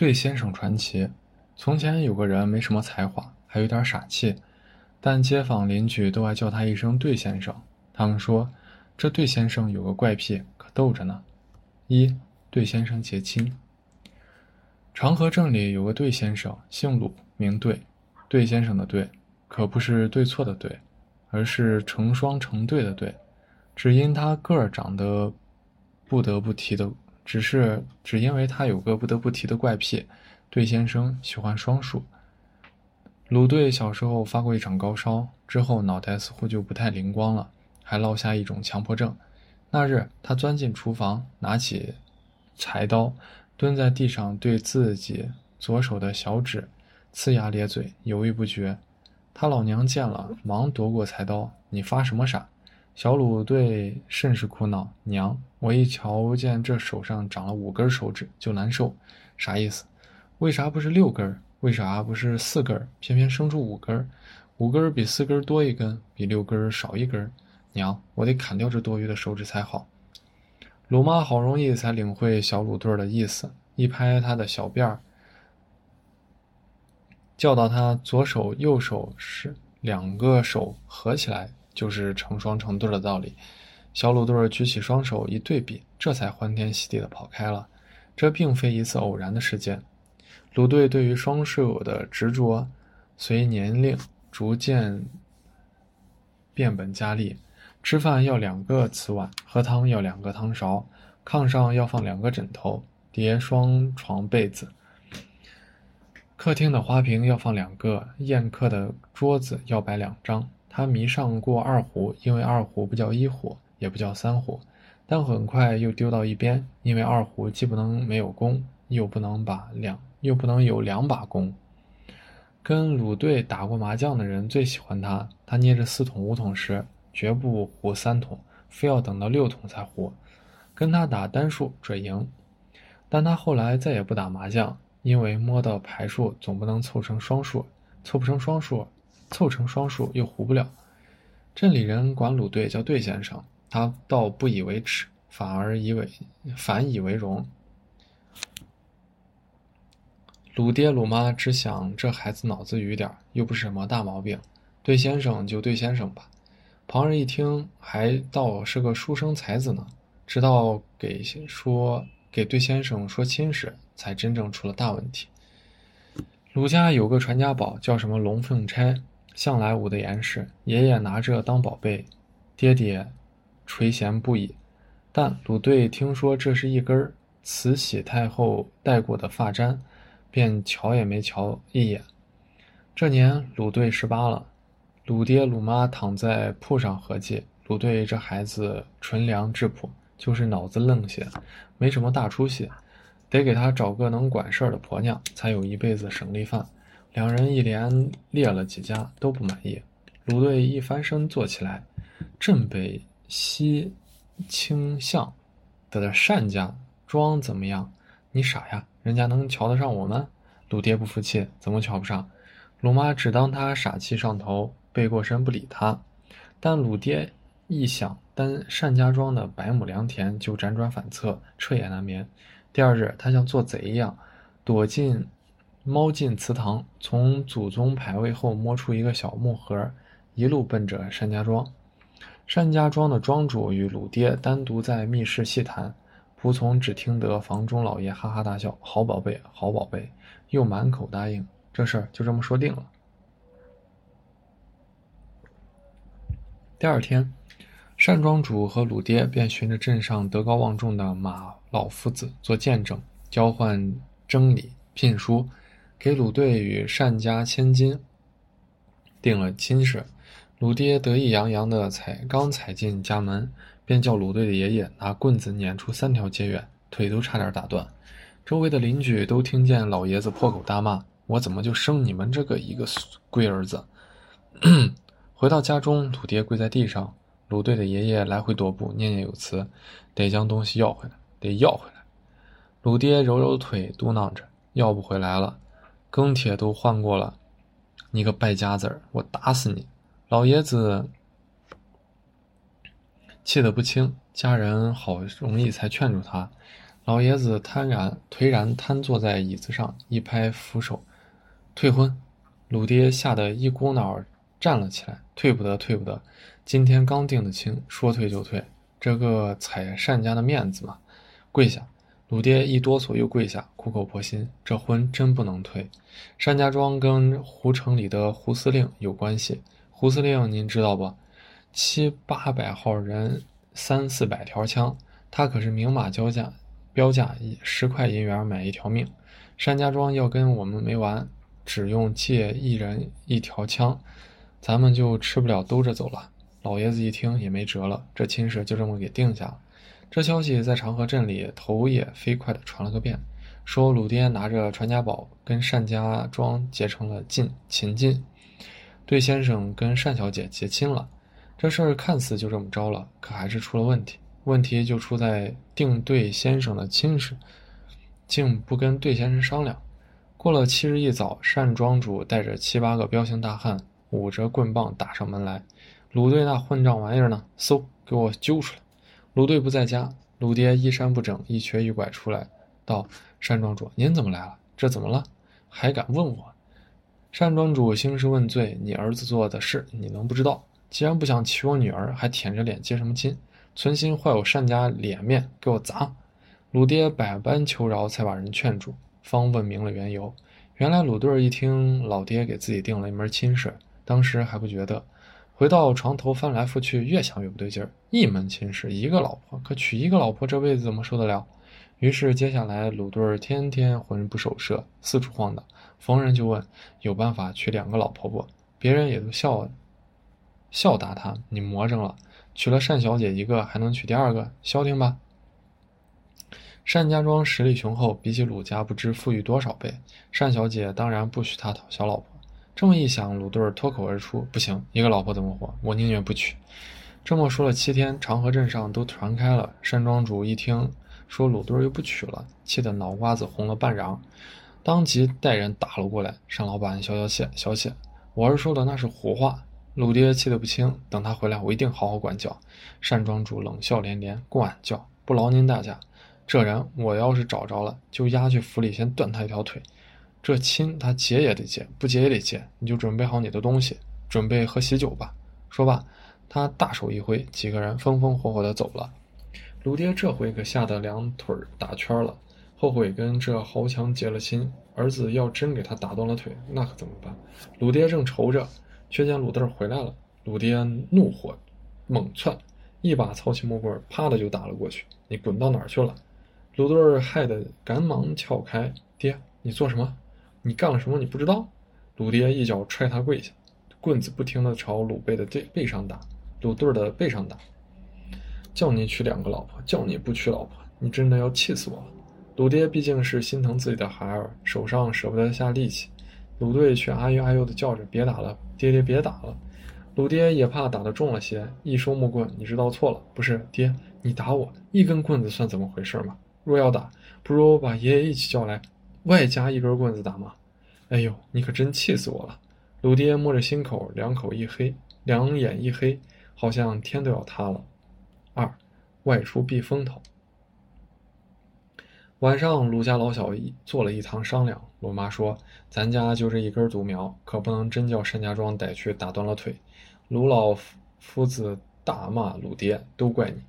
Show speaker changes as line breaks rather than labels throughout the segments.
对先生传奇。从前有个人没什么才华，还有点傻气，但街坊邻居都爱叫他一声“对先生”。他们说，这对先生有个怪癖，可逗着呢。一，对先生结亲。长河镇里有个对先生，姓鲁，名对。对先生的对，可不是对错的对，而是成双成对的对。只因他个儿长得不得不提的。只是只因为他有个不得不提的怪癖，对先生喜欢双数。鲁队小时候发过一场高烧，之后脑袋似乎就不太灵光了，还落下一种强迫症。那日，他钻进厨房，拿起柴刀，蹲在地上，对自己左手的小指呲牙咧嘴，犹豫不决。他老娘见了，忙夺过柴刀：“你发什么傻？”小鲁队甚是苦恼：“娘，我一瞧见这手上长了五根手指就难受，啥意思？为啥不是六根？为啥不是四根？偏偏生出五根？五根比四根多一根，比六根少一根。娘，我得砍掉这多余的手指才好。”鲁妈好容易才领会小鲁队的意思，一拍他的小辫儿，教导他左手右手是两个手合起来。就是成双成对的道理。小鲁队举起双手一对比，这才欢天喜地的跑开了。这并非一次偶然的事件。鲁队对于双手的执着，随年龄逐渐变本加厉。吃饭要两个瓷碗，喝汤要两个汤勺，炕上要放两个枕头，叠双床被子。客厅的花瓶要放两个，宴客的桌子要摆两张。他迷上过二胡，因为二胡不叫一胡，也不叫三胡，但很快又丢到一边，因为二胡既不能没有弓，又不能把两，又不能有两把弓。跟鲁队打过麻将的人最喜欢他，他捏着四筒五筒时，绝不胡三筒，非要等到六筒才胡。跟他打单数准赢，但他后来再也不打麻将，因为摸到牌数总不能凑成双数，凑不成双数。凑成双数又胡不了，镇里人管鲁队叫队先生，他倒不以为耻，反而以为反以为荣。鲁爹鲁妈只想这孩子脑子愚点又不是什么大毛病，对先生就对先生吧。旁人一听，还倒是个书生才子呢。直到给说给对先生说亲时，才真正出了大问题。鲁家有个传家宝，叫什么龙凤钗。向来捂得严实，爷爷拿着当宝贝，爹爹垂涎不已。但鲁队听说这是一根慈禧太后戴过的发簪，便瞧也没瞧一眼。这年鲁队十八了，鲁爹鲁妈躺在铺上合计：鲁队这孩子纯良质朴，就是脑子愣些，没什么大出息，得给他找个能管事儿的婆娘，才有一辈子省力饭。两人一连列了几家都不满意，鲁队一翻身坐起来，镇北西青巷的单家庄怎么样？你傻呀，人家能瞧得上我们？鲁爹不服气，怎么瞧不上？鲁妈只当他傻气上头，背过身不理他。但鲁爹一想，单单家庄的百亩良田，就辗转反侧，彻夜难眠。第二日，他像做贼一样，躲进。猫进祠堂，从祖宗牌位后摸出一个小木盒，一路奔着单家庄。单家庄的庄主与鲁爹单独在密室细谈，仆从只听得房中老爷哈哈大笑：“好宝贝，好宝贝！”又满口答应。这事儿就这么说定了。第二天，单庄主和鲁爹便寻着镇上德高望重的马老夫子做见证，交换征礼、聘书。给鲁队与单家千金定了亲事，鲁爹得意洋洋的踩刚踩进家门，便叫鲁队的爷爷拿棍子撵出三条街远，腿都差点打断。周围的邻居都听见老爷子破口大骂：“我怎么就生你们这个一个龟儿子？” 回到家中，鲁爹跪在地上，鲁队的爷爷来回踱步，念念有词：“得将东西要回来，得要回来。”鲁爹揉揉腿，嘟囔着：“要不回来了。”庚帖都换过了，你个败家子儿，我打死你！老爷子气得不轻，家人好容易才劝住他。老爷子瘫然颓然瘫坐在椅子上，一拍扶手：“退婚！”鲁爹吓得一股脑站了起来：“退不得，退不得！今天刚定的亲，说退就退，这个踩单家的面子嘛！”跪下！鲁爹一哆嗦又跪下，苦口婆心：“这婚真不能退。单家庄跟胡城里的胡司令有关系。胡司令您知道不？七八百号人，三四百条枪，他可是明码交价，标价以十块银元买一条命。单家庄要跟我们没完，只用借一人一条枪，咱们就吃不了兜着走了。”老爷子一听也没辙了，这亲事就这么给定下了。这消息在长河镇里头也飞快地传了个遍，说鲁爹拿着传家宝跟单家庄结成了近亲近，对先生跟单小姐结亲了。这事儿看似就这么着了，可还是出了问题。问题就出在定对先生的亲事，竟不跟对先生商量。过了七日一早，单庄主带着七八个彪形大汉，舞着棍棒打上门来。鲁队那混账玩意儿呢？嗖，给我揪出来！鲁队不在家，鲁爹衣衫不整，一瘸一拐出来，道：“单庄主，您怎么来了？这怎么了？还敢问我？”单庄主兴师问罪：“你儿子做的事，你能不知道？既然不想娶我女儿，还舔着脸接什么亲？存心坏我单家脸面，给我砸！”鲁爹百般求饶，才把人劝住，方问明了缘由。原来鲁队一听老爹给自己定了一门亲事，当时还不觉得。回到床头翻来覆去，越想越不对劲儿。一门亲事，一个老婆，可娶一个老婆，这辈子怎么受得了？于是接下来，鲁队儿天天魂不守舍，四处晃荡，逢人就问：“有办法娶两个老婆不？”别人也都笑笑答他：“你魔怔了，娶了单小姐一个，还能娶第二个？消停吧。”单家庄实力雄厚，比起鲁家不知富裕多少倍。单小姐当然不许他讨小老婆。这么一想，鲁队脱口而出：“不行，一个老婆怎么活？我宁愿不娶。”这么说了七天，长河镇上都传开了。单庄主一听说鲁队又不娶了，气得脑瓜子红了半瓤，当即带人打了过来。单老板，消消气，消气，我儿说的那是胡话。鲁爹气得不轻，等他回来，我一定好好管教。单庄主冷笑连连：“管教不劳您大驾，这人我要是找着了，就押去府里，先断他一条腿。”这亲他结也得结，不结也得结。你就准备好你的东西，准备喝喜酒吧。说罢，他大手一挥，几个人风风火火的走了。鲁爹这回可吓得两腿打圈了，后悔跟这豪强结了亲。儿子要真给他打断了腿，那可怎么办？鲁爹正愁着，却见鲁豆回来了。鲁爹怒火猛窜，一把操起木棍，啪的就打了过去。你滚到哪儿去了？鲁豆害得赶忙撬开，爹，你做什么？你干了什么？你不知道？鲁爹一脚踹他跪下，棍子不停地朝鲁贝的背背上打，鲁队的背上打。叫你娶两个老婆，叫你不娶老婆，你真的要气死我了！鲁爹毕竟是心疼自己的孩儿，手上舍不得下力气。鲁队却哎呦哎呦的叫着：“别打了，爹爹别打了！”鲁爹也怕打得重了些，一收木棍：“你知道错了，不是爹，你打我一根棍子算怎么回事嘛？若要打，不如把爷爷一起叫来。”外加一根棍子打嘛？哎呦，你可真气死我了！鲁爹摸着心口，两口一黑，两眼一黑，好像天都要塌了。二，外出避风头。晚上，鲁家老小一做了一堂商量。鲁妈说：“咱家就这一根独苗，可不能真叫单家庄逮去打断了腿。”鲁老夫子大骂鲁爹：“都怪你！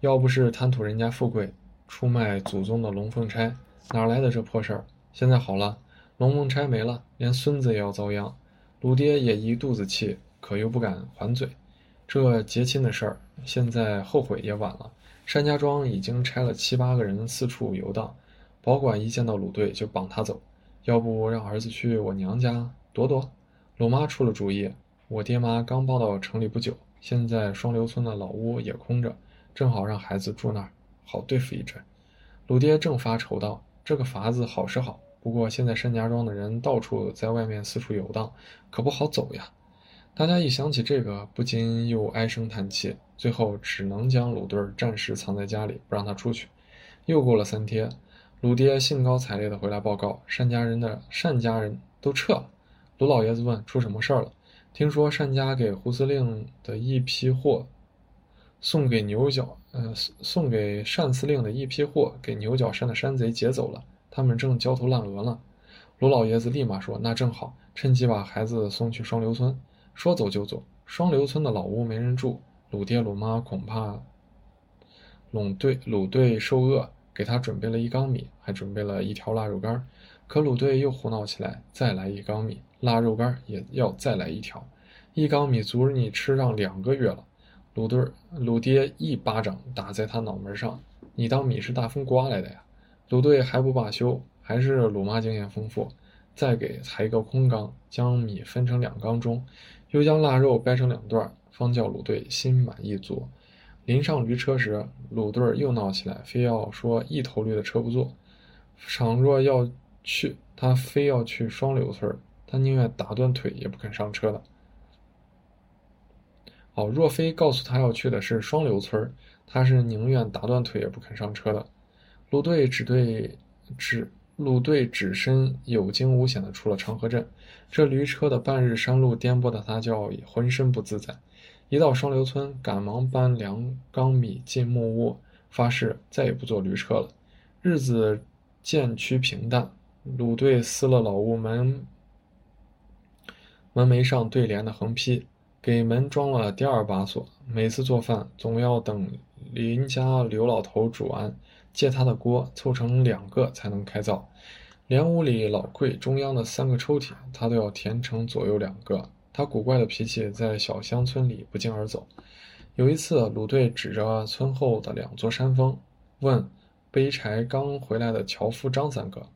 要不是贪图人家富贵，出卖祖宗的龙凤钗，哪来的这破事儿？”现在好了，龙凤钗没了，连孙子也要遭殃。鲁爹也一肚子气，可又不敢还嘴。这结亲的事儿，现在后悔也晚了。单家庄已经拆了七八个人四处游荡，保管一见到鲁队就绑他走。要不让儿子去我娘家躲躲？鲁妈出了主意。我爹妈刚搬到城里不久，现在双流村的老屋也空着，正好让孩子住那儿，好对付一阵。鲁爹正发愁道：“这个法子好是好。”不过现在单家庄的人到处在外面四处游荡，可不好走呀。大家一想起这个，不禁又唉声叹气，最后只能将鲁队暂时藏在家里，不让他出去。又过了三天，鲁爹兴高采烈地回来报告：单家人的单家人都撤了。鲁老爷子问：出什么事儿了？听说单家给胡司令的一批货送给牛角，呃，送给单司令的一批货，给牛角山的山贼劫走了，他们正焦头烂额呢。卢老爷子立马说：“那正好，趁机把孩子送去双流村。”说走就走。双流村的老屋没人住，鲁爹鲁妈恐怕鲁队鲁队受饿，给他准备了一缸米，还准备了一条腊肉干。可鲁队又胡闹起来，再来一缸米，腊肉干也要再来一条，一缸米足你吃上两个月了。鲁队鲁爹一巴掌打在他脑门上：“你当米是大风刮来的呀？”鲁队还不罢休，还是鲁妈经验丰富，再给裁一个空缸，将米分成两缸中。又将腊肉掰成两段，方叫鲁队心满意足。临上驴车时，鲁队又闹起来，非要说一头驴的车不坐。倘若要去，他非要去双流村，他宁愿打断腿也不肯上车的。哦，若非告诉他要去的是双流村，他是宁愿打断腿也不肯上车的。鲁队只对只。鲁队只身有惊无险地出了长河镇，这驴车的半日山路颠簸的他叫浑身不自在。一到双流村，赶忙搬粮缸米进木屋，发誓再也不坐驴车了。日子渐趋平淡，鲁队撕了老屋门门楣上对联的横批，给门装了第二把锁。每次做饭，总要等邻家刘老头煮完。借他的锅凑成两个才能开灶，连屋里老柜中央的三个抽屉，他都要填成左右两个。他古怪的脾气在小乡村里不胫而走。有一次，鲁队指着村后的两座山峰，问背柴刚回来的樵夫张三哥：“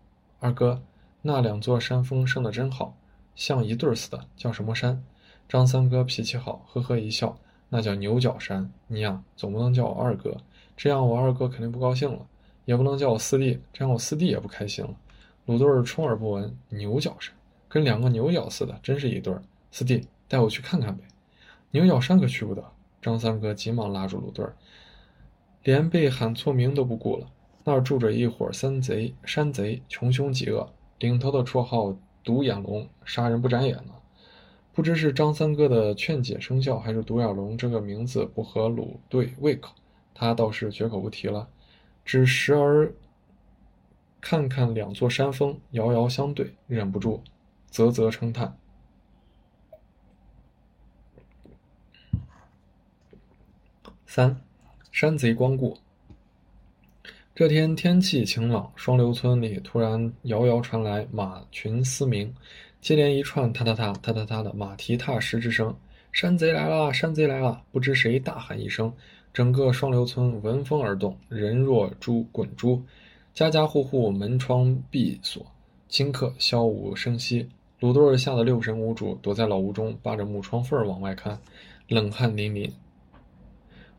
二哥，那两座山峰生得真好，像一对似的，叫什么山？”张三哥脾气好，呵呵一笑：“那叫牛角山。你呀，总不能叫我二哥。”这样我二哥肯定不高兴了，也不能叫我四弟，这样我四弟也不开心了。鲁队儿充耳不闻，牛角山跟两个牛角似的，真是一对儿。四弟，带我去看看呗。牛角山可去不得。张三哥急忙拉住鲁队儿，连被喊错名都不顾了。那儿住着一伙山贼，山贼穷凶极恶，领头的绰号独眼龙，杀人不眨眼呢。不知是张三哥的劝解生效，还是独眼龙这个名字不合鲁队胃口。他倒是绝口不提了，只时而看看两座山峰遥遥相对，忍不住啧啧称叹。三，山贼光顾。这天天气晴朗，双流村里突然遥遥传来马群嘶鸣，接连一串踏踏踏踏踏踏的马蹄踏石之声。山贼来了！山贼来了！不知谁大喊一声。整个双流村闻风而动，人若珠滚珠，家家户户门窗闭锁，顷刻悄无声息。鲁多尔吓得六神无主，躲在老屋中，扒着木窗缝往外看，冷汗淋漓。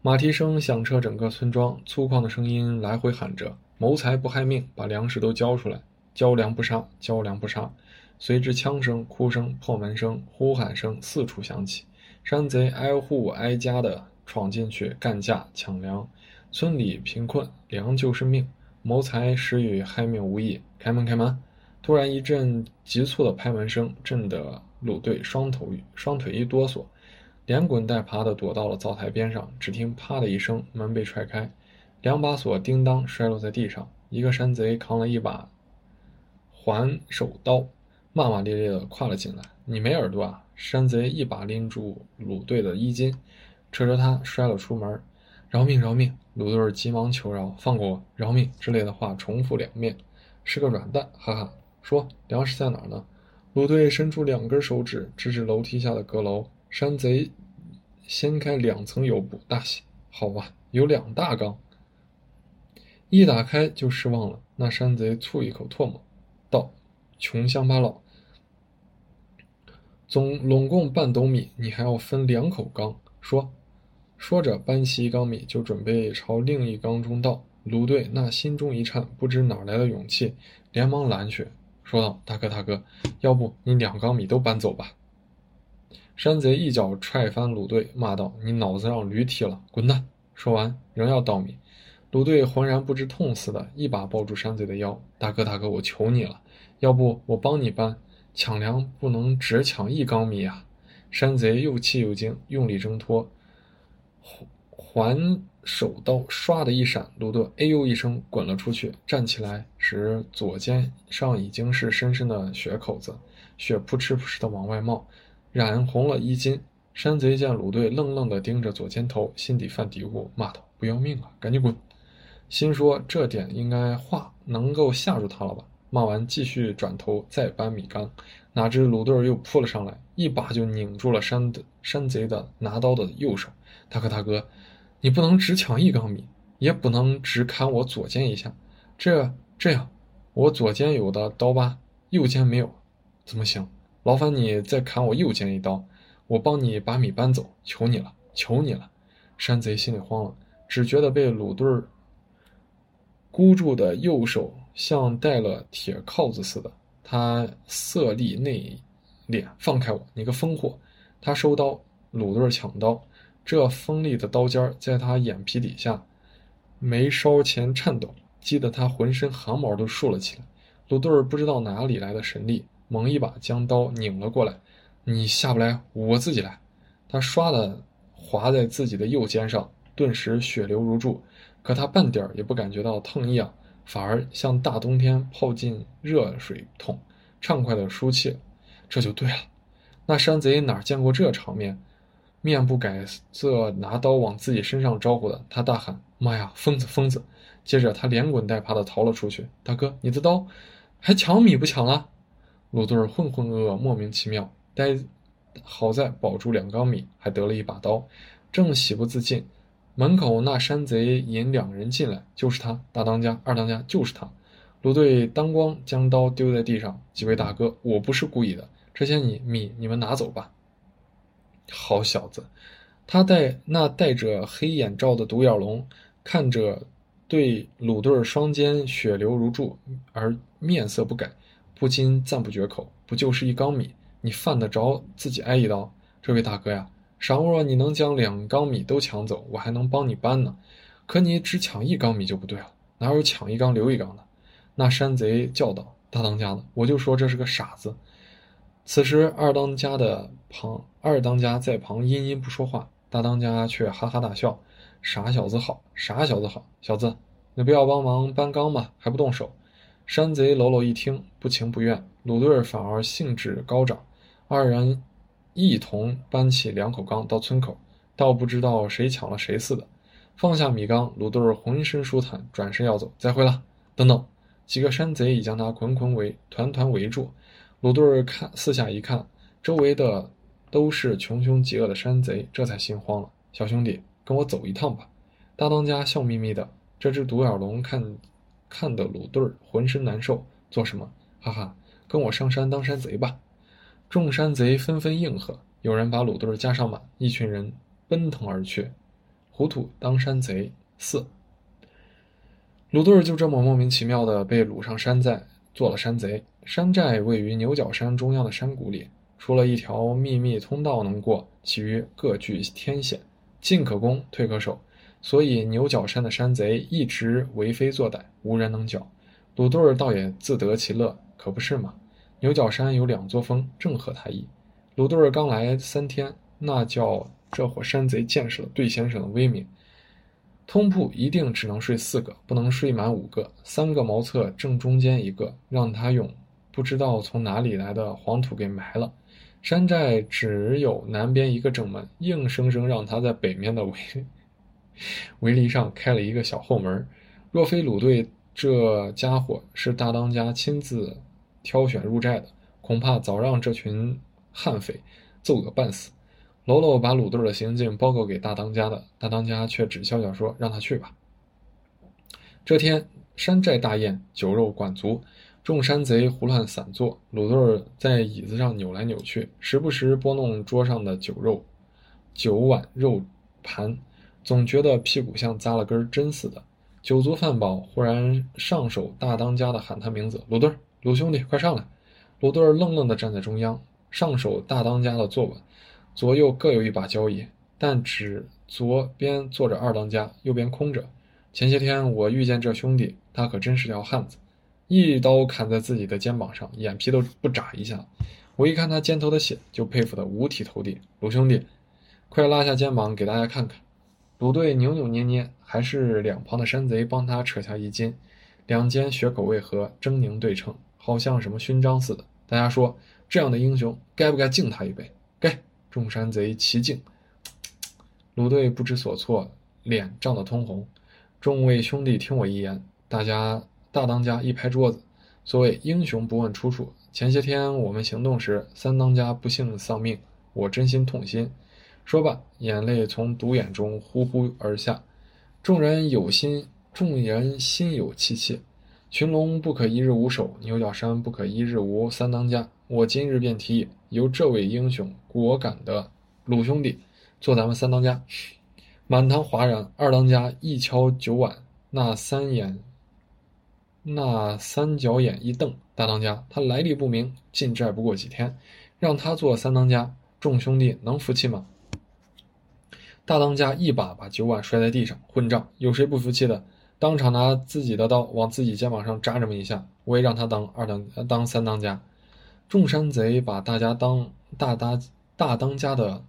马蹄声响彻整个村庄，粗犷的声音来回喊着：“谋财不害命，把粮食都交出来！交粮不杀，交粮不杀！”随之枪声、哭声、破门声、呼喊声四处响起，山贼挨户挨家的。闯进去干架抢粮，村里贫困，粮就是命。谋财实与害命无异。开门，开门！突然一阵急促的拍门声，震得鲁队双头双腿一哆嗦，连滚带爬的躲到了灶台边上。只听“啪”的一声，门被踹开，两把锁叮当摔落在地上。一个山贼扛了一把环手刀，骂骂咧咧的跨了进来。“你没耳朵啊！”山贼一把拎住鲁队的衣襟。扯着他摔了出门，饶命饶命！鲁队急忙求饶，放过我，饶命之类的话重复两遍。是个软蛋，哈哈！说粮食在哪呢？鲁队伸出两根手指，指指楼梯下的阁楼。山贼掀开两层油布，大喜，好吧，有两大缸。一打开就失望了，那山贼啐一口唾沫，道：“穷乡巴佬，总拢共半斗米，你还要分两口缸？”说。说着，搬起一缸米，就准备朝另一缸中倒。卢队那心中一颤，不知哪来的勇气，连忙拦去，说道：“大哥，大哥，要不你两缸米都搬走吧。”山贼一脚踹翻鲁队，骂道：“你脑子让驴踢了，滚蛋！”说完，仍要倒米。鲁队浑然不知痛似的，一把抱住山贼的腰：“大哥，大哥，我求你了，要不我帮你搬。抢粮不能只抢一缸米啊！”山贼又气又惊，用力挣脱。还手刀唰的一闪，鲁队哎呦一声滚了出去。站起来时，左肩上已经是深深的血口子，血扑哧扑哧的往外冒，染红了衣襟。山贼见鲁队愣愣地盯着左肩头，心底犯嘀咕，骂道：“不要命啊，赶紧滚！”心说这点应该话能够吓住他了吧。骂完，继续转头再搬米缸，哪知鲁队又扑了上来，一把就拧住了山的山贼的拿刀的右手。大哥，大哥，你不能只抢一缸米，也不能只砍我左肩一下，这这样，我左肩有的刀疤，右肩没有，怎么行？劳烦你再砍我右肩一刀，我帮你把米搬走，求你了，求你了！山贼心里慌了，只觉得被鲁队箍住的右手。像戴了铁铐子似的，他色厉内敛，放开我，你个疯货！他收刀，鲁队抢刀，这锋利的刀尖在他眼皮底下，眉梢前颤抖，激得他浑身汗毛都竖了起来。鲁队不知道哪里来的神力，猛一把将刀拧了过来。你下不来，我自己来。他唰的划在自己的右肩上，顿时血流如注，可他半点也不感觉到疼痒。反而像大冬天泡进热水桶，畅快的舒气，这就对了。那山贼哪见过这场面，面不改色，拿刀往自己身上招呼的，他大喊：“妈呀，疯子，疯子！”接着他连滚带爬的逃了出去。大哥，你的刀，还抢米不抢了？鲁队浑浑噩噩，莫名其妙。呆，好在保住两缸米，还得了一把刀，正喜不自禁。门口那山贼引两人进来，就是他，大当家、二当家，就是他。鲁队当光将刀丢在地上，几位大哥，我不是故意的，这些你米你们拿走吧。好小子，他戴那戴着黑眼罩的独眼龙，看着对鲁队双肩血流如注而面色不改，不禁赞不绝口。不就是一缸米，你犯得着自己挨一刀？这位大哥呀！倘若你能将两缸米都抢走，我还能帮你搬呢。可你只抢一缸米就不对了，哪有抢一缸留一缸的？那山贼叫道：“大当家的，我就说这是个傻子。”此时二当家的旁，二当家在旁阴阴不说话，大当家却哈哈大笑：“傻小子好，傻小子好，小子，你不要帮忙搬缸吗？还不动手？”山贼喽喽一听，不情不愿，鲁队反而兴致高涨，二人。一同搬起两口缸到村口，倒不知道谁抢了谁似的。放下米缸，鲁队浑身舒坦，转身要走。再会了，等等！几个山贼已将他捆捆围，团团围住。鲁队看四下一看，周围的都是穷凶极恶的山贼，这才心慌了。小兄弟，跟我走一趟吧。大当家笑眯眯的。这只独眼龙看，看得鲁队浑身难受。做什么？哈哈，跟我上山当山贼吧。众山贼纷纷应和，有人把鲁队加上马，一群人奔腾而去。糊涂当山贼四，鲁队就这么莫名其妙的被掳上山寨，做了山贼。山寨位于牛角山中央的山谷里，除了一条秘密通道能过，其余各具天险，进可攻，退可守。所以牛角山的山贼一直为非作歹，无人能剿。鲁队倒也自得其乐，可不是吗？牛角山有两座峰，正合他意。鲁队刚来三天，那叫这伙山贼见识了对先生的威名。通铺一定只能睡四个，不能睡满五个。三个茅厕正中间一个，让他用不知道从哪里来的黄土给埋了。山寨只有南边一个正门，硬生生让他在北面的围围篱上开了一个小后门。若非鲁队这家伙是大当家亲自。挑选入寨的，恐怕早让这群悍匪揍个半死。喽喽把鲁队的行径报告给大当家的，大当家却只笑笑说：“让他去吧。”这天山寨大宴，酒肉管足，众山贼胡乱散坐。鲁队在椅子上扭来扭去，时不时拨弄桌上的酒肉、酒碗、肉盘，总觉得屁股像扎了根针似的。酒足饭饱，忽然上手大当家的喊他名字：“鲁队。”鲁兄弟，快上来！鲁队愣愣地站在中央，上手大当家的坐稳，左右各有一把交椅，但只左边坐着二当家，右边空着。前些天我遇见这兄弟，他可真是条汉子，一刀砍在自己的肩膀上，眼皮都不眨一下。我一看他肩头的血，就佩服得五体投地。鲁兄弟，快拉下肩膀给大家看看。鲁队扭扭捏捏，还是两旁的山贼帮他扯下衣襟，两肩血口为合，狰狞对称，好像什么勋章似的。大家说，这样的英雄该不该敬他一杯？该。众山贼齐敬。鲁队不知所措，脸涨得通红。众位兄弟，听我一言。大家大当家一拍桌子，所谓英雄不问出处。前些天我们行动时，三当家不幸丧命，我真心痛心。说罢，眼泪从独眼中呼呼而下。众人有心，众人心有戚戚。群龙不可一日无首，牛角山不可一日无三当家。我今日便提议，由这位英雄果敢的鲁兄弟做咱们三当家。满堂哗然。二当家一敲酒碗，那三眼。那三角眼一瞪，大当家，他来历不明，进寨不过几天，让他做三当家，众兄弟能服气吗？大当家一把把酒碗摔在地上，混账！有谁不服气的？当场拿自己的刀往自己肩膀上扎这么一下，我也让他当二当当三当家。众山贼把大家当大当大当家的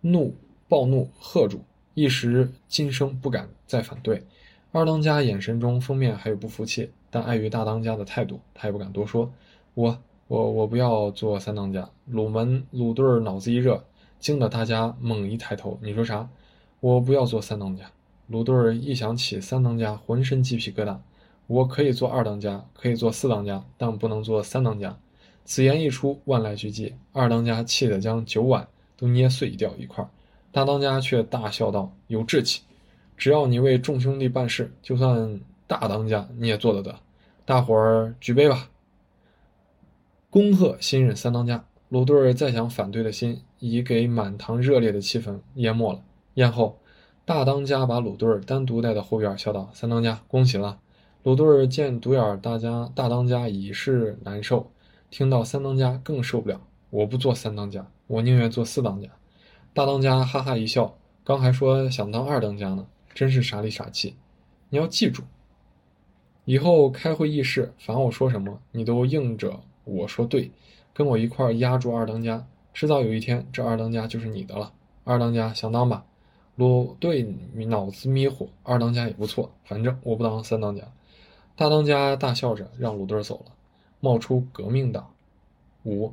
怒暴怒喝住，一时今生不敢再反对。二当家眼神中封面还有不服气，但碍于大当家的态度，他也不敢多说。我我我不要做三当家。鲁门鲁队脑子一热，惊得大家猛一抬头。你说啥？我不要做三当家。鲁队一想起三当家，浑身鸡皮疙瘩。我可以做二当家，可以做四当家，但不能做三当家。此言一出，万籁俱寂。二当家气得将酒碗都捏碎掉一块，大当家却大笑道：“有志气。”只要你为众兄弟办事，就算大当家你也做得得。大伙儿举杯吧！恭贺新任三当家。鲁队再想反对的心，已给满堂热烈的气氛淹没了。宴后，大当家把鲁队单独带到后院，笑道：“三当家，恭喜了。”鲁队见独眼大家大当家已是难受，听到三当家更受不了。我不做三当家，我宁愿做四当家。大当家哈哈一笑，刚还说想当二当家呢。真是傻里傻气！你要记住，以后开会议事，凡我说什么，你都应着我说对，跟我一块压住二当家。迟早有一天，这二当家就是你的了。二当家想当吧？鲁队脑子迷糊，二当家也不错，反正我不当三当家。大当家大笑着让鲁队走了，冒出革命党。五，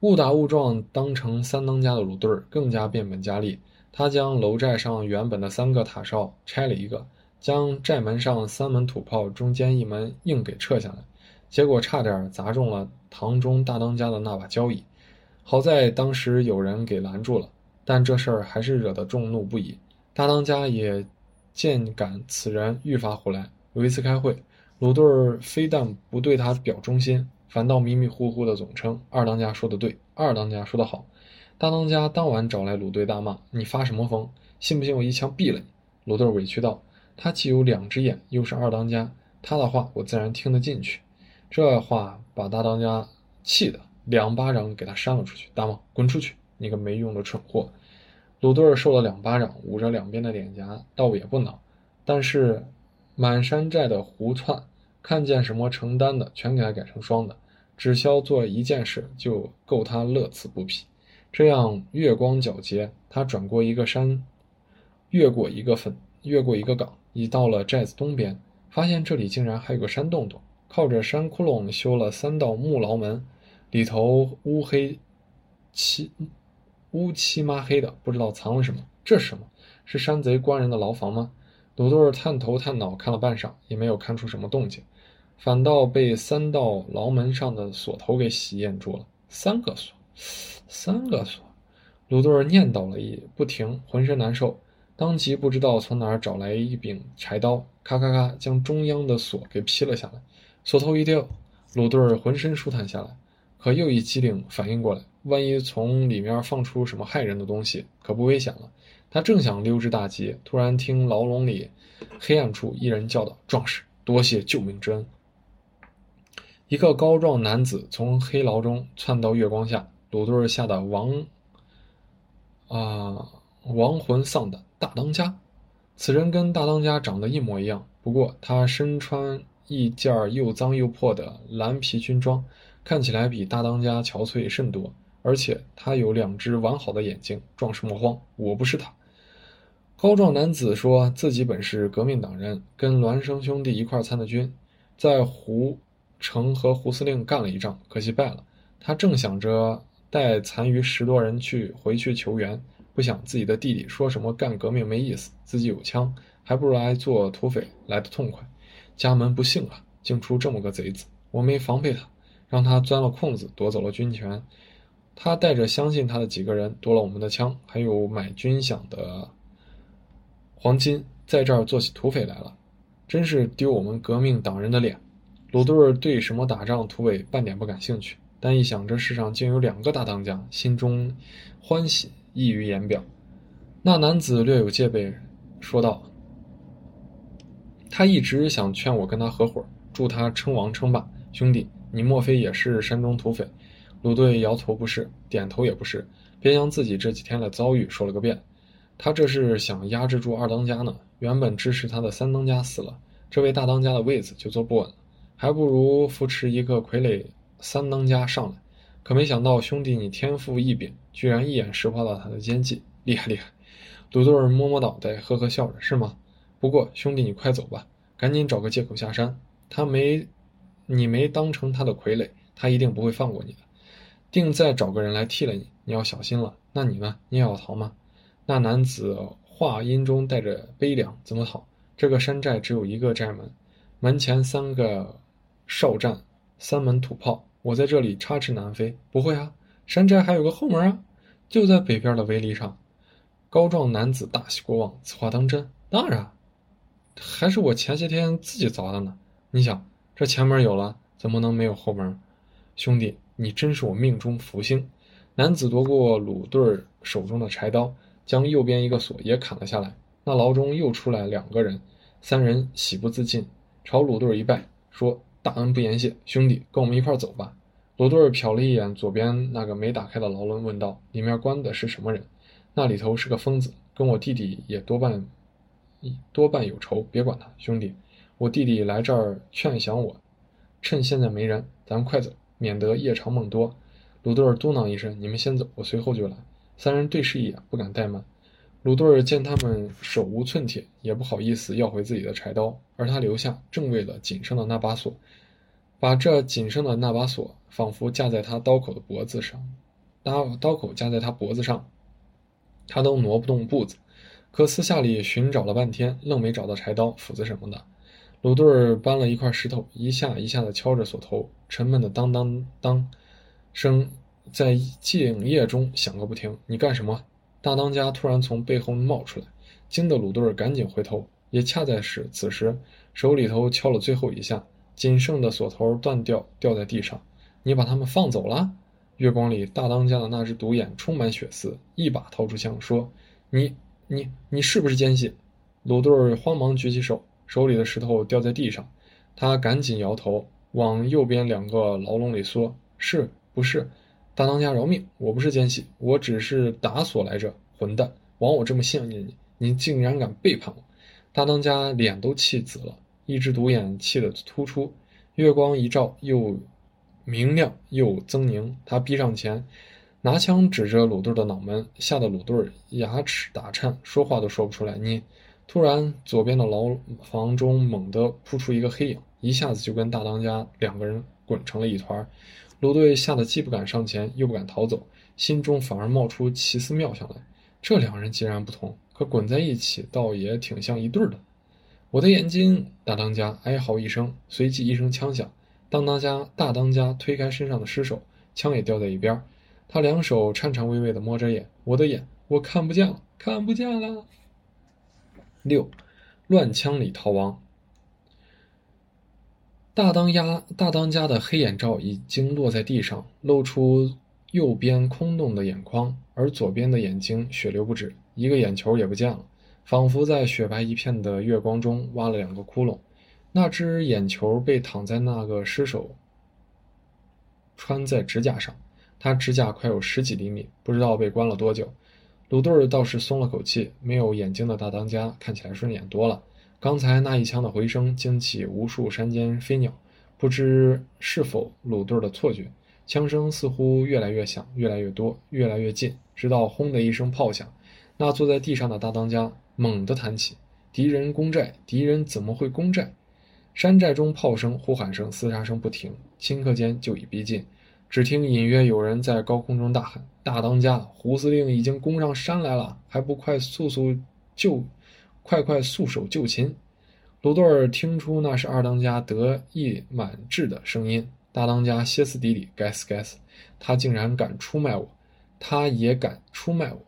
误打误撞当成三当家的鲁队更加变本加厉。他将楼寨上原本的三个塔哨拆了一个，将寨门上三门土炮中间一门硬给撤下来，结果差点砸中了堂中大当家的那把交椅。好在当时有人给拦住了，但这事儿还是惹得众怒不已。大当家也见感此人愈发胡来。有一次开会，鲁队儿非但不对他表忠心，反倒迷迷糊糊的总称二当家说的对，二当家说的好。大当家当晚找来鲁队大骂：“你发什么疯？信不信我一枪毙了你？”鲁队委屈道：“他既有两只眼，又是二当家，他的话我自然听得进去。”这话把大当家气得两巴掌给他扇了出去：“大骂，滚出去！你个没用的蠢货！”鲁队受了两巴掌，捂着两边的脸颊，倒也不恼。但是满山寨的胡窜，看见什么成单的，全给他改成双的，只消做一件事，就够他乐此不疲。这样月光皎洁，他转过一个山，越过一个坟，越过一个岗，已到了寨子东边。发现这里竟然还有个山洞洞，靠着山窟窿修了三道木牢门，里头乌黑漆乌漆抹黑的，不知道藏了什么。这是什么？是山贼关人的牢房吗？鲁队探头探脑看了半晌，也没有看出什么动静，反倒被三道牢门上的锁头给喜验住了。三个锁。三个锁，鲁队念叨了一不停，浑身难受，当即不知道从哪儿找来一柄柴刀，咔咔咔将中央的锁给劈了下来。锁头一掉，鲁队浑身舒坦下来，可又一机灵，反应过来，万一从里面放出什么害人的东西，可不危险了。他正想溜之大吉，突然听牢笼里黑暗处一人叫道：“壮士，多谢救命之恩。”一个高壮男子从黑牢中窜到月光下。鲁队吓得亡啊亡魂丧胆。大当家，此人跟大当家长得一模一样，不过他身穿一件又脏又破的蓝皮军装，看起来比大当家憔悴甚多。而且他有两只完好的眼睛。壮士莫慌，我不是他。高壮男子说自己本是革命党人，跟孪生兄弟一块参的军，在胡城和胡司令干了一仗，可惜败了。他正想着带残余十多人去回去求援，不想自己的弟弟说什么干革命没意思，自己有枪，还不如来做土匪来的痛快。家门不幸啊，竟出这么个贼子！我没防备他，让他钻了空子夺走了军权。他带着相信他的几个人夺了我们的枪，还有买军饷的黄金，在这儿做起土匪来了，真是丢我们革命党人的脸。鲁队对什么打仗土匪半点不感兴趣。但一想这世上竟有两个大当家，心中欢喜溢于言表。那男子略有戒备，说道：“他一直想劝我跟他合伙，助他称王称霸。兄弟，你莫非也是山中土匪？”鲁队摇头不是，点头也不是，便将自己这几天的遭遇说了个遍。他这是想压制住二当家呢。原本支持他的三当家死了，这位大当家的位子就坐不稳了，还不如扶持一个傀儡。三当家上来，可没想到兄弟你天赋异禀，居然一眼识破了他的奸计，厉害厉害！鲁队摸摸脑袋，呵呵笑着，是吗？不过兄弟你快走吧，赶紧找个借口下山。他没，你没当成他的傀儡，他一定不会放过你的，定再找个人来替了你。你要小心了。那你呢？你也要逃吗？那男子话音中带着悲凉。怎么逃？这个山寨只有一个寨门，门前三个哨站，三门土炮。我在这里插翅难飞，不会啊！山寨还有个后门啊，就在北边的围篱上。高壮男子大喜过望，此话当真？当然，还是我前些天自己凿的呢。你想，这前门有了，怎么能没有后门？兄弟，你真是我命中福星！男子夺过鲁队手中的柴刀，将右边一个锁也砍了下来。那牢中又出来两个人，三人喜不自禁，朝鲁队一拜，说。大恩不言谢，兄弟，跟我们一块走吧。罗队瞟了一眼左边那个没打开的牢笼，问道：“里面关的是什么人？”那里头是个疯子，跟我弟弟也多半多半有仇。别管他，兄弟，我弟弟来这儿劝降我，趁现在没人，咱们快走，免得夜长梦多。鲁队嘟囔一声：“你们先走，我随后就来。”三人对视一眼，不敢怠慢。鲁队见他们手无寸铁，也不好意思要回自己的柴刀，而他留下，正为了仅剩的那把锁。把这仅剩的那把锁，仿佛架在他刀口的脖子上，刀刀口架在他脖子上，他都挪不动步子。可私下里寻找了半天，愣没找到柴刀、斧子什么的。鲁队儿搬了一块石头，一下一下的敲着锁头，沉闷的当当当声在静夜中响个不停。你干什么？大当家突然从背后冒出来，惊得鲁队儿赶紧回头，也恰在是此时，手里头敲了最后一下。仅剩的锁头断掉，掉在地上。你把他们放走了？月光里，大当家的那只独眼充满血丝，一把掏出枪，说：“你、你、你是不是奸细？”鲁队儿慌忙举起手，手里的石头掉在地上。他赶紧摇头，往右边两个牢笼里缩：“是不是？大当家饶命！我不是奸细，我只是打锁来着。混蛋！枉我这么信任你，你竟然敢背叛我！”大当家脸都气紫了。一只独眼气得突出，月光一照，又明亮又狰狞。他逼上前，拿枪指着鲁队的脑门，吓得鲁队牙齿打颤，说话都说不出来。你突然，左边的牢房中猛地扑出一个黑影，一下子就跟大当家两个人滚成了一团。鲁队吓得既不敢上前，又不敢逃走，心中反而冒出奇思妙想来：这两人截然不同，可滚在一起，倒也挺像一对的。我的眼睛！大当家哀嚎一声，随即一声枪响。当当家大当家推开身上的尸首，枪也掉在一边。他两手颤颤巍巍地摸着眼，我的眼，我看不见了，看不见了。六，乱枪里逃亡。大当家大当家的黑眼罩已经落在地上，露出右边空洞的眼眶，而左边的眼睛血流不止，一个眼球也不见了。仿佛在雪白一片的月光中挖了两个窟窿，那只眼球被躺在那个尸首穿在指甲上，他指甲快有十几厘米，不知道被关了多久。鲁队倒是松了口气，没有眼睛的大当家看起来顺眼多了。刚才那一枪的回声惊起无数山间飞鸟，不知是否鲁队的错觉，枪声似乎越来越响，越来越多，越来越近，直到轰的一声炮响，那坐在地上的大当家。猛地弹起。敌人攻寨，敌人怎么会攻寨？山寨中炮声、呼喊声、厮杀声不停，顷刻间就已逼近。只听隐约有人在高空中大喊：“大当家，胡司令已经攻上山来了，还不快速速救，快快速手就擒！”鲁多尔听出那是二当家得意满志的声音。大当家歇斯底里：“该死，该死！他竟然敢出卖我，他也敢出卖我！”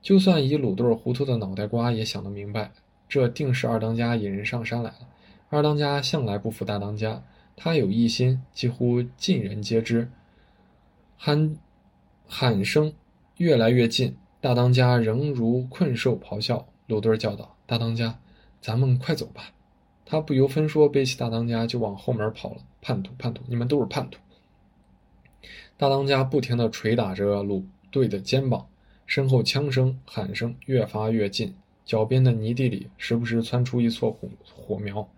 就算以鲁多尔糊涂的脑袋瓜也想得明白，这定是二当家引人上山来了。二当家向来不服大当家，他有异心，几乎尽人皆知。喊喊声越来越近，大当家仍如困兽咆哮。鲁敦叫道：“大当家，咱们快走吧！”他不由分说背起大当家就往后门跑了。叛徒，叛徒，你们都是叛徒！大当家不停地捶打着鲁队的肩膀，身后枪声、喊声越发越近，脚边的泥地里时不时窜出一撮火火苗，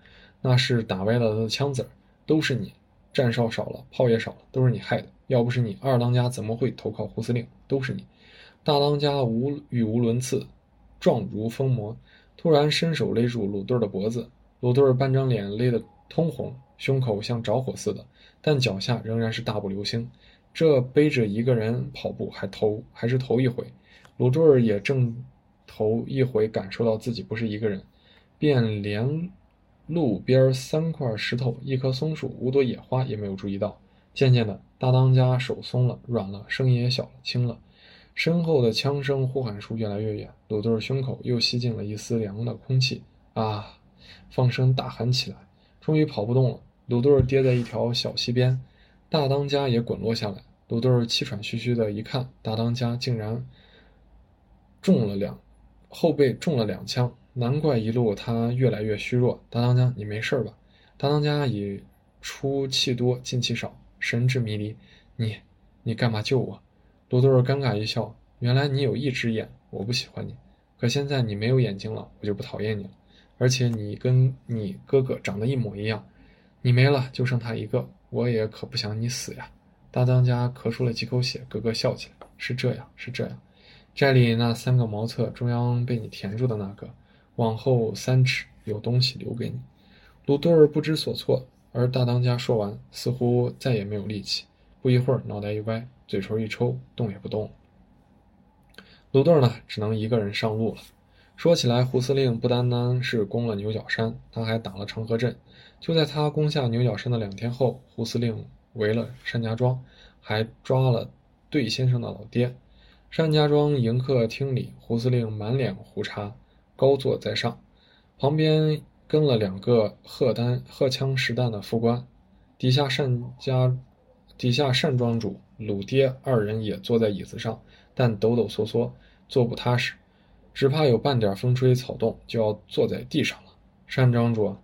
那是打歪了他的枪子儿。都是你，战哨少了，炮也少了，都是你害的。要不是你，二当家怎么会投靠胡司令？都是你！大当家无语无伦次，状如疯魔，突然伸手勒住鲁队的脖子。鲁队儿半张脸勒得通红，胸口像着火似的，但脚下仍然是大步流星。这背着一个人跑步，还头还是头一回。鲁队儿也正头一回感受到自己不是一个人，便连路边三块石头、一棵松树、五朵野花也没有注意到。渐渐的，大当家手松了，软了，声音也小了，轻了。身后的枪声、呼喊声越来越远，鲁队胸口又吸进了一丝凉的空气。啊！放声大喊起来，终于跑不动了。鲁队跌在一条小溪边，大当家也滚落下来。鲁队气喘吁吁的一看，大当家竟然中了两后背中了两枪，难怪一路他越来越虚弱。大当家，你没事吧？大当家已出气多进气少。神志迷离，你，你干嘛救我？罗多尔尴尬一笑，原来你有一只眼，我不喜欢你，可现在你没有眼睛了，我就不讨厌你了。而且你跟你哥哥长得一模一样，你没了就剩他一个，我也可不想你死呀。大当家咳出了几口血，咯咯笑起来。是这样，是这样，寨里那三个茅厕中央被你填住的那个，往后三尺有东西留给你。鲁多尔不知所措。而大当家说完，似乎再也没有力气。不一会儿，脑袋一歪，嘴唇一抽，动也不动了。鲁队呢，只能一个人上路了。说起来，胡司令不单单是攻了牛角山，他还打了长河镇。就在他攻下牛角山的两天后，胡司令围了单家庄，还抓了对先生的老爹。单家庄迎客厅里，胡司令满脸胡茬，高坐在上，旁边。跟了两个荷单荷枪实弹的副官，底下单家，底下单庄主鲁爹二人也坐在椅子上，但抖抖嗦嗦，坐不踏实，只怕有半点风吹草动就要坐在地上了。单庄主，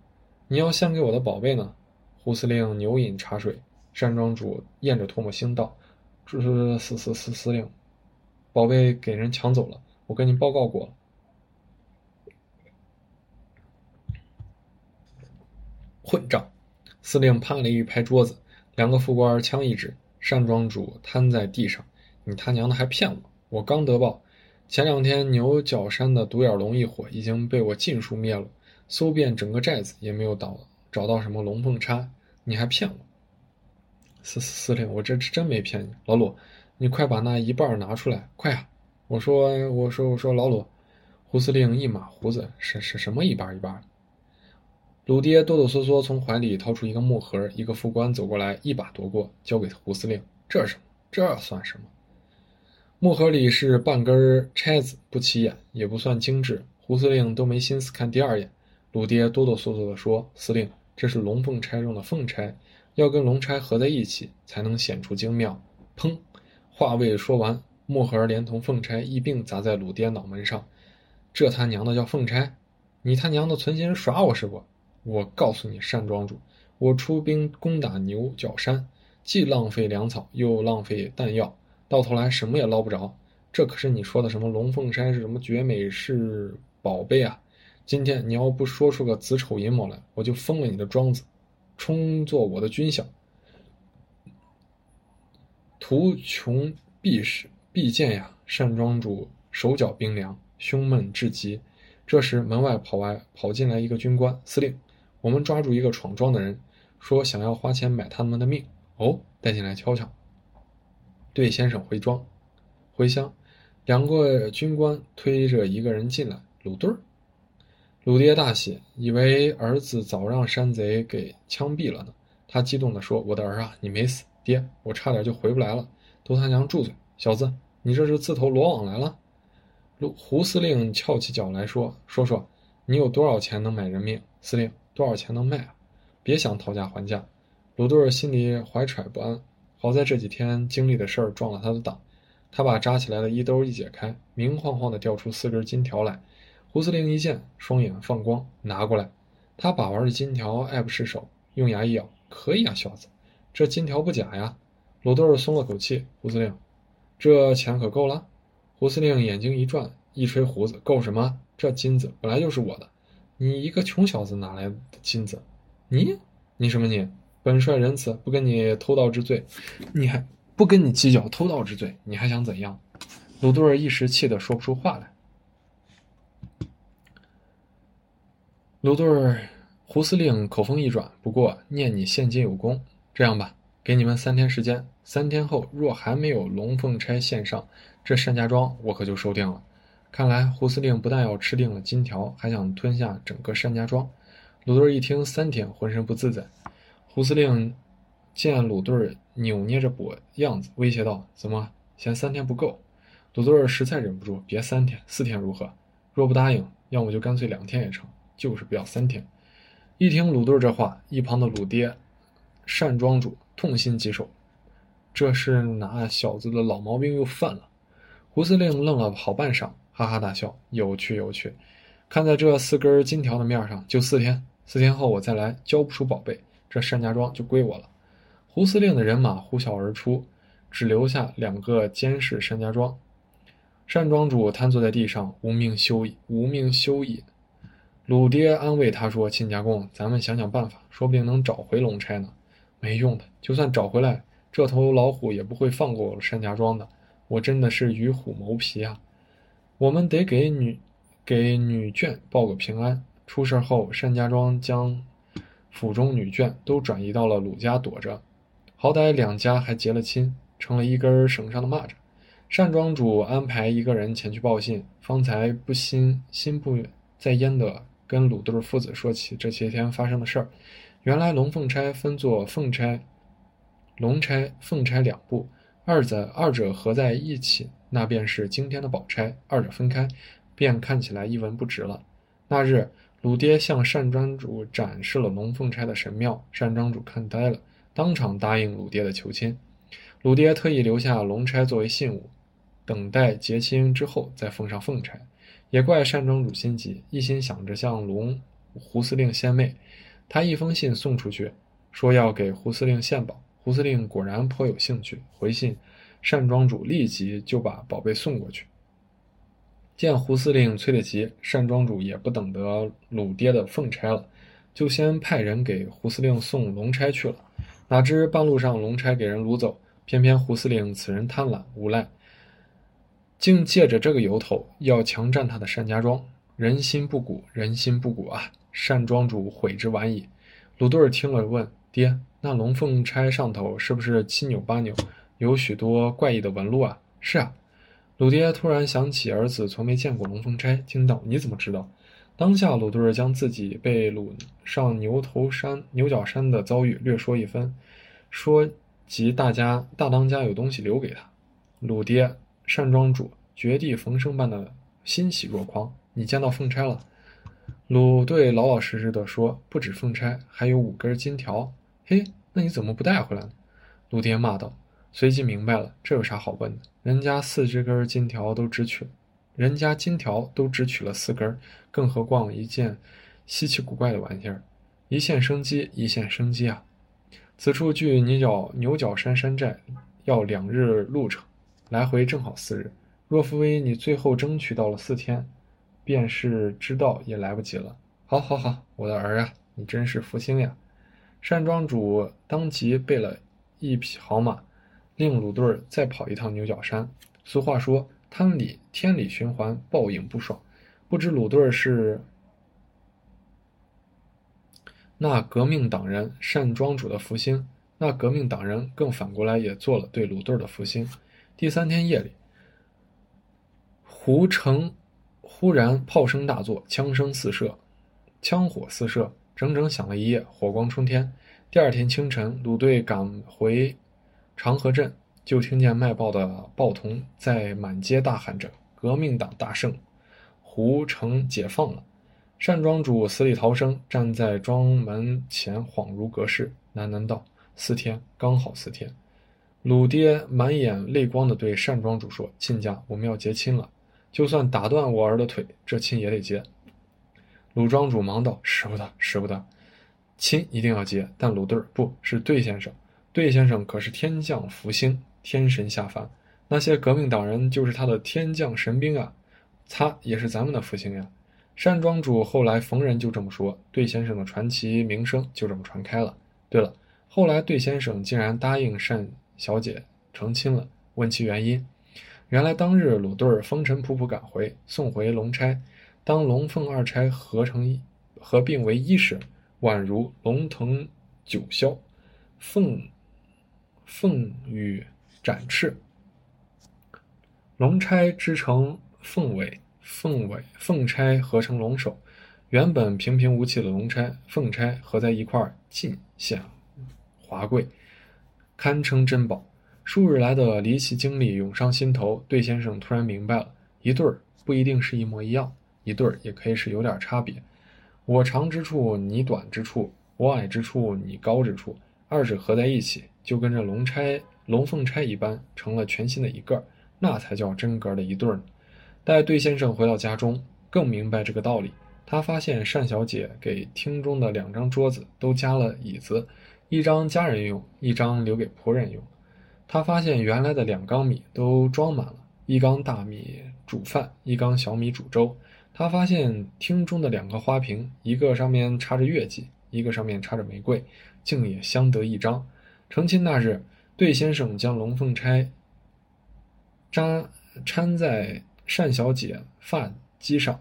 你要献给我的宝贝呢？胡司令牛饮茶水，单庄主咽着唾沫星道：“这是司司司司令，宝贝给人抢走了，我跟您报告过了。”混账！司令啪的一拍桌子，两个副官枪一指，单庄主瘫在地上。你他娘的还骗我！我刚得报，前两天牛角山的独眼龙一伙已经被我尽数灭了，搜遍整个寨子也没有找找到什么龙凤钗，你还骗我！司司令，我这真没骗你。老鲁，你快把那一半拿出来，快啊！我说，我说，我说，老鲁，胡司令一马胡子，是是什么一半一半的？鲁爹哆哆嗦嗦从怀里掏出一个木盒，一个副官走过来，一把夺过，交给胡司令。这是什么？这算什么？木盒里是半根钗子，不起眼，也不算精致。胡司令都没心思看第二眼。鲁爹哆哆嗦嗦地说：“司令，这是龙凤钗中的凤钗，要跟龙钗合在一起，才能显出精妙。”砰！话未说完，木盒连同凤钗一并砸在鲁爹脑门上。这他娘的叫凤钗？你他娘的存心耍我是不？我告诉你，单庄主，我出兵攻打牛角山，既浪费粮草，又浪费弹药，到头来什么也捞不着。这可是你说的什么龙凤山是什么绝美是宝贝啊？今天你要不说出个子丑寅卯来，我就封了你的庄子，充作我的军饷。图穷匕首，必见呀！单庄主手脚冰凉，胸闷至极。这时门外跑来跑进来一个军官，司令，我们抓住一个闯庄的人，说想要花钱买他们的命。哦，带进来瞧瞧。对先生回庄，回乡。两个军官推着一个人进来，鲁墩儿。鲁爹大喜，以为儿子早让山贼给枪毙了呢。他激动地说：“我的儿啊，你没死！爹，我差点就回不来了。”都他娘住嘴！小子，你这是自投罗网来了。鲁胡司令翘起脚来说：“说说，你有多少钱能买人命？”司令：“多少钱能卖啊？别想讨价还价。”鲁队儿心里怀揣不安，好在这几天经历的事儿撞了他的档。他把扎起来的衣兜一解开，明晃晃地掉出四根金条来。胡司令一见，双眼放光，拿过来。他把玩着金条，爱不释手，用牙一咬：“可以啊，小子，这金条不假呀。”鲁队儿松了口气。胡司令，这钱可够了？胡司令眼睛一转，一吹胡子：“够什么？这金子本来就是我的，你一个穷小子哪来的金子？你，你什么你？本帅仁慈，不跟你偷盗之罪，你还……”不跟你计较偷盗之罪，你还想怎样？鲁队儿一时气得说不出话来。鲁队儿，胡司令口风一转，不过念你现今有功，这样吧，给你们三天时间，三天后若还没有龙凤钗献上，这单家庄我可就收定了。看来胡司令不但要吃定了金条，还想吞下整个单家庄。鲁队一听三天，浑身不自在。胡司令。见鲁队扭捏着脖样子，威胁道：“怎么嫌三天不够？”鲁队实在忍不住：“别三天，四天如何？若不答应，要么就干脆两天也成，就是不要三天。”一听鲁队这话，一旁的鲁爹单庄主痛心疾首：“这是哪小子的老毛病又犯了？”胡司令愣了好半晌，哈哈大笑：“有趣有趣！看在这四根金条的面上，就四天。四天后我再来，交不出宝贝，这单家庄就归我了。”胡司令的人马呼啸而出，只留下两个监视单家庄。单庄主瘫坐在地上，无命休矣，无命休矣。鲁爹安慰他说：“亲家公，咱们想想办法，说不定能找回龙差呢。没用的，就算找回来，这头老虎也不会放过我单家庄的。我真的是与虎谋皮啊！我们得给女给女眷报个平安。出事后，单家庄将府中女眷都转移到了鲁家躲着。”好歹两家还结了亲，成了一根绳上的蚂蚱。单庄主安排一个人前去报信，方才不心心不在焉的跟鲁队父子说起这些天发生的事儿。原来龙凤钗分作凤钗、龙钗、凤钗两部，二者二者合在一起，那便是惊天的宝钗；二者分开，便看起来一文不值了。那日，鲁爹向单庄主展示了龙凤钗的神妙，单庄主看呆了。当场答应鲁爹的求亲，鲁爹特意留下龙钗作为信物，等待结亲之后再奉上凤钗。也怪单庄主心急，一心想着向龙胡司令献媚。他一封信送出去，说要给胡司令献宝。胡司令果然颇有兴趣，回信，单庄主立即就把宝贝送过去。见胡司令催得急，单庄主也不等得鲁爹的凤钗了，就先派人给胡司令送龙钗去了。哪知半路上龙钗给人掳走，偏偏胡司令此人贪婪无赖，竟借着这个由头要强占他的单家庄。人心不古，人心不古啊！单庄主悔之晚矣。鲁队儿听了问：“爹，那龙凤钗上头是不是七扭八扭，有许多怪异的纹路啊？”“是啊。”鲁爹突然想起儿子从没见过龙凤钗，惊道：“你怎么知道？”当下，鲁队将自己被掳上牛头山、牛角山的遭遇略说一番，说及大家大当家有东西留给他。鲁爹单庄主绝地逢生般的欣喜若狂：“你见到凤钗了？”鲁队老老实实的说：“不止凤钗，还有五根金条。”“嘿，那你怎么不带回来呢？”陆爹骂道。随即明白了，这有啥好问的？人家四只根金条都只取。人家金条都只取了四根，更何况一件稀奇古怪的玩意儿？一线生机，一线生机啊！此处距牛角牛角山山寨要两日路程，来回正好四日。若夫为你最后争取到了四天，便是知道也来不及了。好，好，好，我的儿啊，你真是福星呀！单庄主当即备了一匹好马，令鲁队再跑一趟牛角山。俗话说。贪理天理循环，报应不爽。不知鲁队是那革命党人单庄主的福星，那革命党人更反过来也做了对鲁队的福星。第三天夜里，胡城忽然炮声大作，枪声四射，枪火四射，整整响了一夜，火光冲天。第二天清晨，鲁队赶回长河镇，就听见卖报的报童在满街大喊着：“革命党大胜，胡城解放了！”单庄主死里逃生，站在庄门前，恍如隔世，喃喃道：“四天，刚好四天。”鲁爹满眼泪光地对单庄主说：“亲家，我们要结亲了，就算打断我儿的腿，这亲也得结。”鲁庄主忙道：“使不得，使不得。”亲一定要结，但鲁队儿不是对先生。对先生可是天降福星，天神下凡，那些革命党人就是他的天降神兵啊！他也是咱们的福星呀。单庄主后来逢人就这么说，对先生的传奇名声就这么传开了。对了，后来对先生竟然答应单小姐成亲了，问其原因，原来当日鲁队儿风尘仆仆赶回，送回龙差，当龙凤二钗合成一合并为一时。宛如龙腾九霄，凤凤羽展翅。龙钗织成凤尾，凤尾凤钗合成龙首。原本平平无奇的龙钗、凤钗合在一块儿，尽显华贵，堪称珍宝。数日来的离奇经历涌上心头，对先生突然明白了：一对儿不一定是一模一样，一对儿也可以是有点差别。我长之处，你短之处；我矮之处，你高之处。二者合在一起，就跟这龙钗、龙凤钗一般，成了全新的一个那才叫真格的一对儿呢。待对先生回到家中，更明白这个道理。他发现单小姐给厅中的两张桌子都加了椅子，一张家人用，一张留给仆人用。他发现原来的两缸米都装满了，一缸大米煮饭，一缸小米煮粥。他发现厅中的两个花瓶，一个上面插着月季，一个上面插着玫瑰，竟也相得益彰。成亲那日，对先生将龙凤钗扎掺在单小姐发髻上，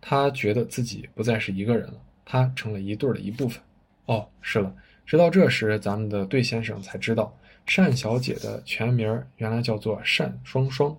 他觉得自己不再是一个人了，他成了一对的一部分。哦，是了，直到这时，咱们的对先生才知道，单小姐的全名原来叫做单双双。